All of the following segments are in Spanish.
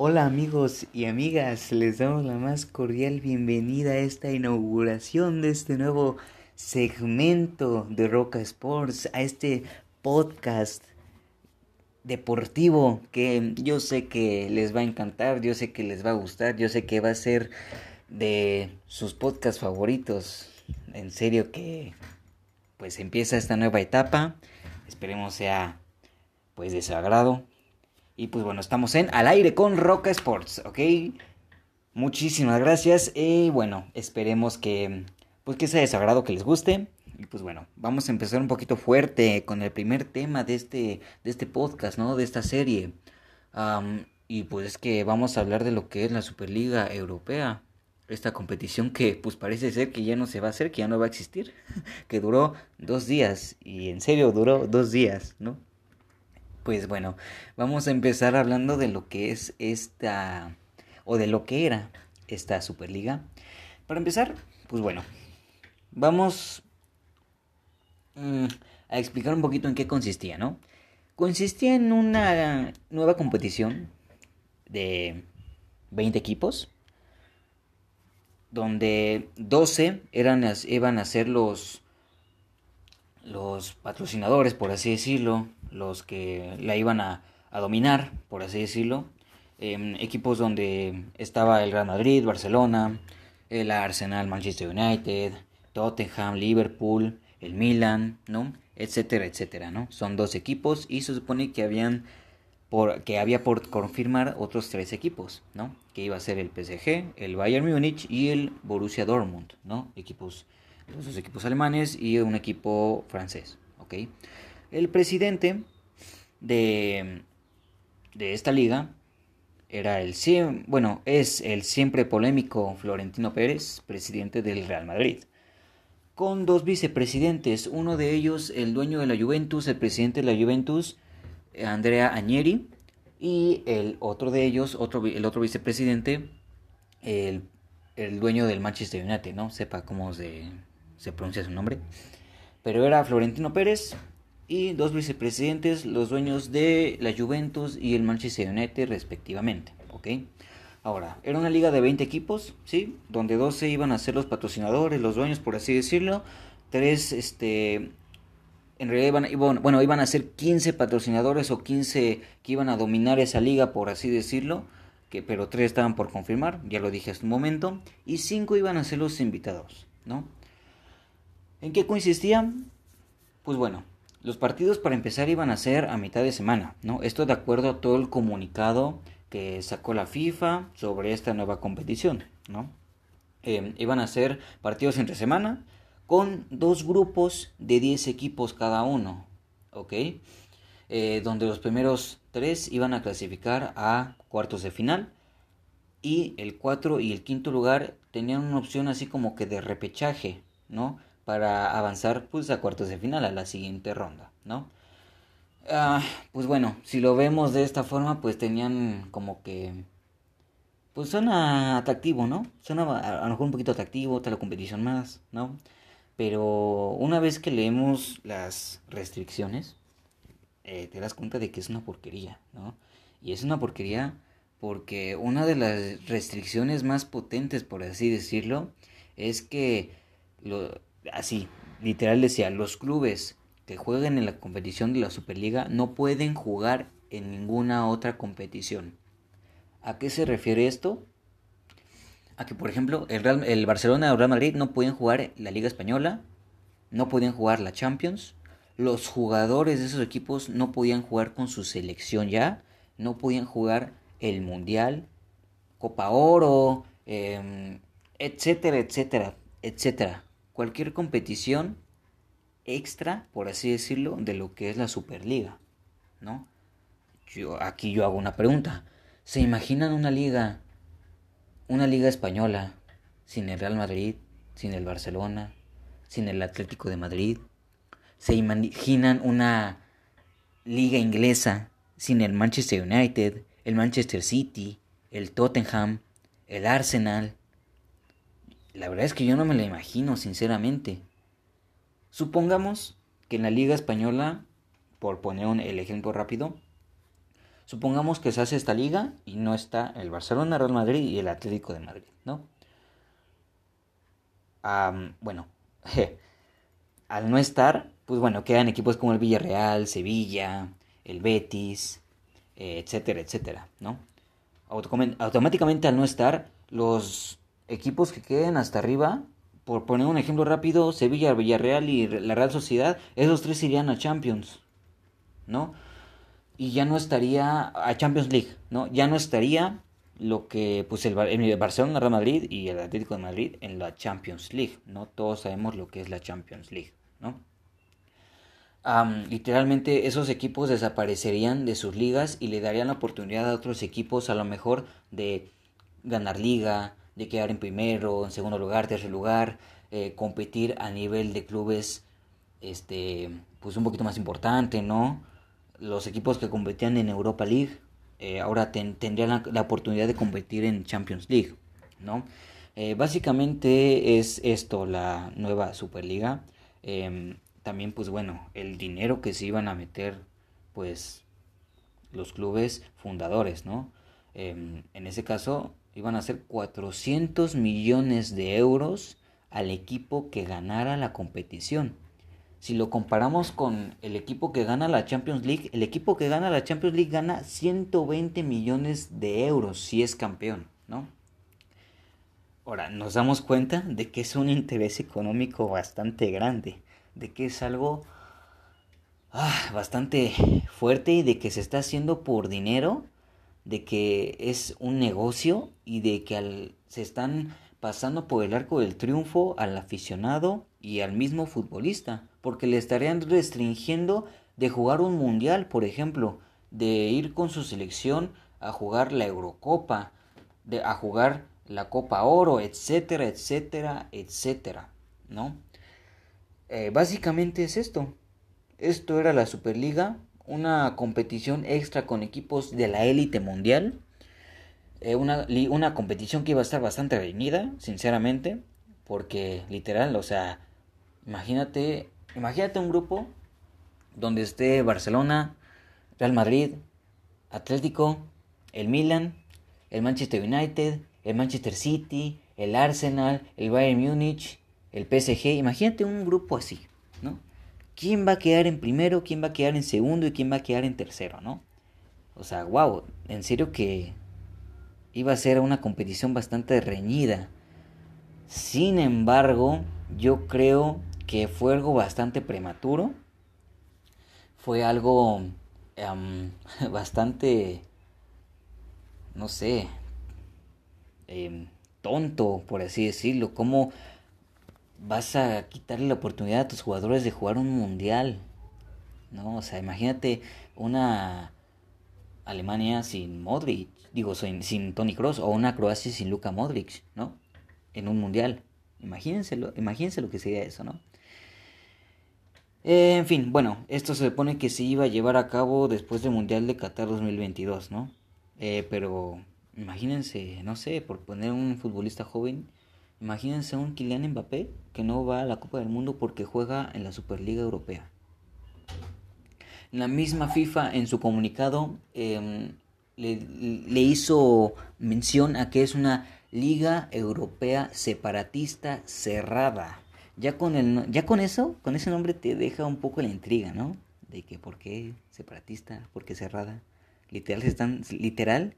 Hola amigos y amigas, les damos la más cordial bienvenida a esta inauguración de este nuevo segmento de Roca Sports, a este podcast deportivo que yo sé que les va a encantar, yo sé que les va a gustar, yo sé que va a ser de sus podcasts favoritos. En serio que pues empieza esta nueva etapa, esperemos sea pues de su agrado y pues bueno, estamos en Al aire con Roca Sports, ¿ok? Muchísimas gracias y bueno, esperemos que pues que sea desagrado, que les guste. Y pues bueno, vamos a empezar un poquito fuerte con el primer tema de este, de este podcast, ¿no? De esta serie. y pues es que vamos a hablar de lo que es la Superliga Europea. Esta competición que pues parece ser que ya no se va a hacer, que ya no va a existir. que duró dos días. Y en serio duró dos días, ¿no? Pues bueno, vamos a empezar hablando de lo que es esta, o de lo que era esta Superliga. Para empezar, pues bueno, vamos mm, a explicar un poquito en qué consistía, ¿no? Consistía en una nueva competición de 20 equipos, donde 12 eran, iban a ser los, los patrocinadores, por así decirlo, los que la iban a, dominar, por así decirlo. equipos donde estaba el Real Madrid, Barcelona, el Arsenal, Manchester United, Tottenham, Liverpool, el Milan, ¿no? etcétera, etcétera, ¿no? Son dos equipos y se supone que habían por, que había por confirmar otros tres equipos, ¿no? Que iba a ser el PSG, el Bayern Múnich y el Borussia Dortmund, ¿no? Equipos, dos equipos alemanes y un equipo francés, ¿ok? El presidente de, de esta liga era el bueno, es el siempre polémico Florentino Pérez, presidente del Real Madrid, con dos vicepresidentes, uno de ellos el dueño de la Juventus, el presidente de la Juventus, Andrea Agneri, y el otro de ellos, otro, el otro vicepresidente, el, el dueño del Manchester United, ¿no? Sepa cómo se, se pronuncia su nombre. Pero era Florentino Pérez y dos vicepresidentes, los dueños de la Juventus y el Manchester United respectivamente, ¿ok? Ahora, era una liga de 20 equipos, ¿sí? Donde 12 iban a ser los patrocinadores, los dueños, por así decirlo. Tres, este, en realidad iban, bueno, iban a ser 15 patrocinadores o 15 que iban a dominar esa liga, por así decirlo. Que, pero tres estaban por confirmar, ya lo dije hace un momento. Y cinco iban a ser los invitados, ¿no? ¿En qué consistían? Pues bueno, los partidos para empezar iban a ser a mitad de semana, ¿no? Esto de acuerdo a todo el comunicado que sacó la FIFA sobre esta nueva competición, ¿no? Em, iban a ser partidos entre semana con dos grupos de 10 equipos cada uno, ¿ok? Eh, donde los primeros tres iban a clasificar a cuartos de final y el 4 y el quinto lugar tenían una opción así como que de repechaje, ¿no? Para avanzar pues a cuartos de final, a la siguiente ronda, ¿no? Ah, pues bueno, si lo vemos de esta forma, pues tenían como que... Pues suena atractivo, ¿no? Suena a, lo mejor un poquito atractivo, otra la competición más, ¿no? Pero una vez que leemos las restricciones, eh, te das cuenta de que es una porquería, ¿no? Y es una porquería porque una de las restricciones más potentes, por así decirlo, es que lo, así, literal decía, los clubes que jueguen en la competición de la Superliga no pueden jugar en ninguna otra competición. ¿A qué se refiere esto? A que, por ejemplo, el, Real, el Barcelona o el Real Madrid no pueden jugar la Liga Española, no pueden jugar la Champions, los jugadores de esos equipos no podían jugar con su selección ya, no podían jugar el Mundial, Copa Oro, em, etcétera, etcétera, etcétera cualquier competición extra, por así decirlo, de lo que es la Superliga, ¿no? Yo, aquí yo hago una pregunta. ¿Se imaginan una liga, una liga española, sin el Real Madrid, sin el Barcelona, sin el Atlético de Madrid? ¿Se imaginan una liga inglesa sin el Manchester United, el Manchester City, el Tottenham, el Arsenal, la verdad es que yo no me la imagino, sinceramente. Supongamos que en la Liga Española, por poner un, el ejemplo rápido, Supongamos que se hace esta liga y no está el Barcelona, Real Madrid y el Atlético de Madrid, ¿no? bueno, al no estar, pues bueno, quedan equipos como el Villarreal, Sevilla, el Betis, eh, etcétera, etcétera, ¿no? Automáticamente al no estar, los equipos que queden hasta arriba, por poner un ejemplo rápido, Sevilla, Villarreal y la Real Sociedad, esos tres irían a Champions, ¿no? Y ya no estaría a Champions League, ¿no? Ya no estaría lo que pues el, el Barcelona, Real Madrid y el Atlético de Madrid en la Champions League, ¿no? Todos sabemos lo que es la Champions League, ¿no? literalmente esos equipos desaparecerían de sus ligas y le darían la oportunidad a otros equipos a lo mejor de ganar liga, de quedar en primero, en segundo lugar, tercer lugar, eh, competir a nivel de clubes este pues un poquito más importante, ¿no? Los equipos que competían en Europa League eh, ahora tendrían la, oportunidad de competir en Champions League, ¿no? Eh, básicamente es esto la nueva Superliga. Em, también, pues bueno, el dinero que se iban a meter, pues los clubes fundadores, ¿no? Em, en ese caso, iban a ser 400 millones de euros al equipo que ganara la competición. Si lo comparamos con el equipo que gana la Champions League, el equipo que gana la Champions League gana 120 millones de euros si es campeón, ¿no? Ahora, nos damos cuenta de que es un interés económico bastante grande, de que es algo ah, bastante fuerte y de que se está haciendo por dinero, de que es un negocio y de que al, se están pasando por el arco del triunfo al aficionado y al mismo futbolista porque le estarían restringiendo de jugar un mundial, por ejemplo, de ir con su selección a jugar la Eurocopa, de a jugar la Copa Oro, etcétera, etcétera, etcétera, ¿no? Eh, básicamente es esto. Esto era la Superliga, una competición extra con equipos de la élite mundial. Eh, una, una competición que iba a estar bastante reñida, sinceramente, porque literal, o sea, imagínate Imagínate un grupo donde esté Barcelona, Real Madrid, Atlético, el Milan, el Manchester United, el Manchester City, el Arsenal, el Bayern Múnich, el PSG. Imagínate un grupo así, ¿no? ¿Quién va a quedar en primero, quién va a quedar en segundo y quién va a quedar en tercero, ¿no? O sea, wow, en serio que iba a ser una competición bastante reñida. Sin embargo, yo creo que fue algo bastante prematuro, fue algo em, bastante, no sé, em, tonto, por así decirlo. ¿Cómo vas a quitarle la oportunidad a tus jugadores de jugar un mundial? ¿No? O sea, imagínate una Alemania sin Modric, digo, sin, sin Tony Cross, o una Croacia sin Luka Modric, ¿no? En un mundial. Imagínenselo, imagínense lo que sería eso, ¿no? en fin, bueno, esto se supone que se iba a llevar a cabo después del Mundial de Qatar 2022, ¿no? Eh, pero imagínense, no sé, por poner un futbolista joven, imagínense un Kylian Mbappé que no va a la Copa del Mundo porque juega en la Superliga Europea. La misma FIFA en su comunicado em, le hizo mención a que es una Liga Europea separatista cerrada. Ya con, el, ya con eso, con ese nombre te deja un poco la intriga, ¿no? De que por qué separatista, por qué cerrada. Literal, se están, literal,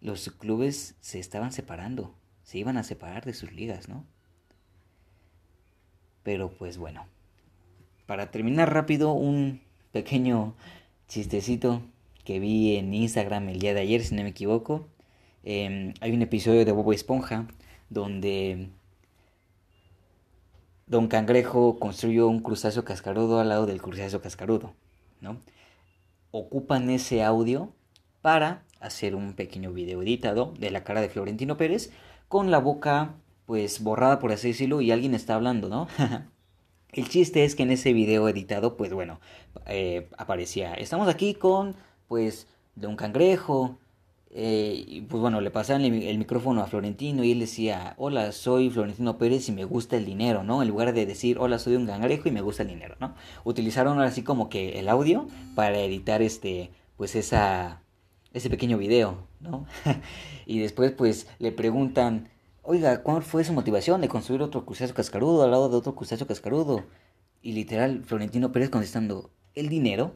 los clubes se estaban separando, se iban a separar de sus ligas, ¿no? Pero pues bueno, para terminar rápido, un pequeño chistecito que vi en Instagram el día de ayer, si no me equivoco. Em, hay un episodio de Bobo Esponja donde Don Cangrejo construyó un crustáceo cascarudo al lado del crustáceo cascarudo, ¿no? Ocupan ese audio para hacer un pequeño video editado de la cara de Florentino Pérez con la boca pues borrada por así decirlo y alguien está hablando, ¿no? El chiste es que en ese video editado pues bueno eh, aparecía, estamos aquí con pues Don Cangrejo, eh, y pues bueno, le pasaban el, micrófono a Florentino y él decía, hola, soy Florentino Pérez y me gusta el dinero, ¿no? En lugar de decir, hola, soy un cangrejo y me gusta el dinero, ¿no? Utilizaron así como que el audio para editar este, pues esa, ese pequeño video, ¿no? y después pues le preguntan, oiga, ¿cuál fue su motivación de construir otro crustáceo cascarudo al lado de otro crustáceo cascarudo? Y literal, Florentino Pérez contestando, ¿el dinero?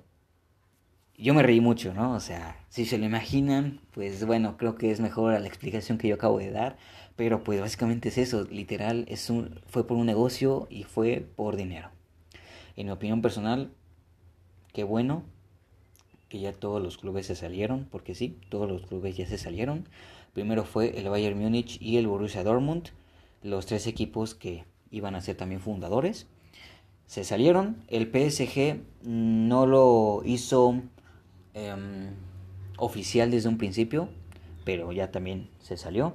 Yo me reí mucho, ¿no? O sea, si se lo imaginan, pues bueno, creo que es mejor la explicación que yo acabo de dar, pero pues básicamente es eso, literal, es un, fue por un negocio y fue por dinero. En mi opinión personal, qué bueno que ya todos los clubes se salieron, porque sí, todos los clubes ya se salieron. Primero fue el Bayern Múnich y el Borussia Dortmund, los tres equipos que iban a ser también fundadores. Se salieron, el PSG no lo hizo em, oficial desde un principio, pero ya también se salió.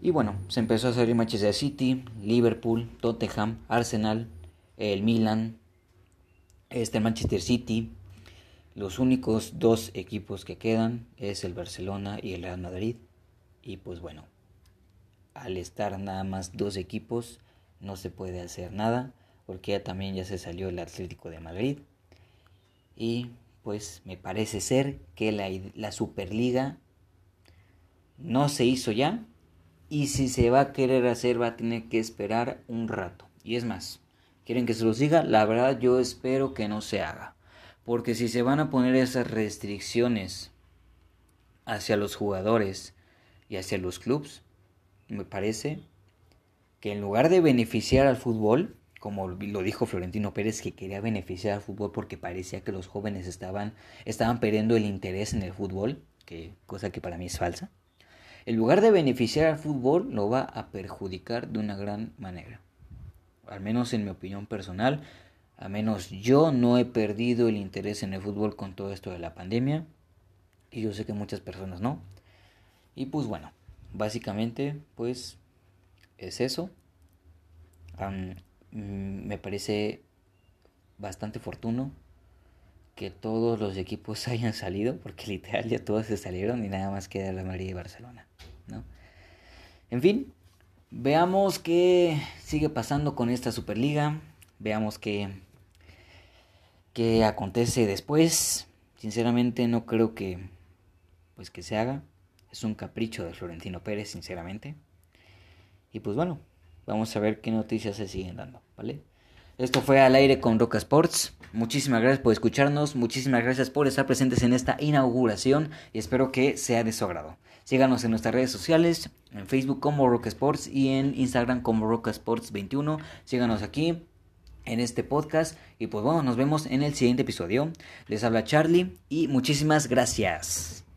Y bueno, se empezó a salir Manchester City, Liverpool, Tottenham, Arsenal, el Milan, este Manchester City, los únicos dos equipos que quedan es el Barcelona y el Real Madrid. Y pues bueno, al estar nada más dos equipos no se puede hacer nada porque ya también ya se salió el Atlético de Madrid. Y pues me parece ser que la, la Superliga no se hizo ya. Y si se va a querer hacer va a tener que esperar un rato. Y es más, ¿quieren que se los diga? La verdad yo espero que no se haga. Porque si se van a poner esas restricciones hacia los jugadores y hacia los clubes, me parece que en lugar de beneficiar al fútbol, como lo dijo Florentino Pérez, que quería beneficiar al fútbol porque parecía que los jóvenes estaban, estaban perdiendo el interés en el fútbol, que, cosa que para mí es falsa, en lugar de beneficiar al fútbol, lo va a perjudicar de una gran manera. Al menos en mi opinión personal, a menos yo no he perdido el interés en el fútbol con todo esto de la pandemia. Y yo sé que muchas personas no. Y pues bueno, básicamente pues es eso. Mm, me parece bastante fortuno que todos los equipos hayan salido, porque literal ya todos se salieron y nada más queda la María y Barcelona, ¿no? En fin, veamos qué sigue pasando con esta Superliga, veamos qué, qué acontece después. Sinceramente no creo que pues que se haga. Es un capricho de Florentino Pérez, sinceramente. Y pues bueno, vamos a ver qué noticias se siguen dando, ¿vale? Esto fue al aire con Roca Sports. Muchísimas gracias por escucharnos, muchísimas gracias por estar presentes en esta inauguración y espero que sea de su agrado. Síganos en nuestras redes sociales, en Facebook como Roca Sports y en Instagram como Roca Sports 21. Síganos aquí en este podcast. Y pues bueno, nos vemos en el siguiente episodio. Les habla Charlie y muchísimas gracias.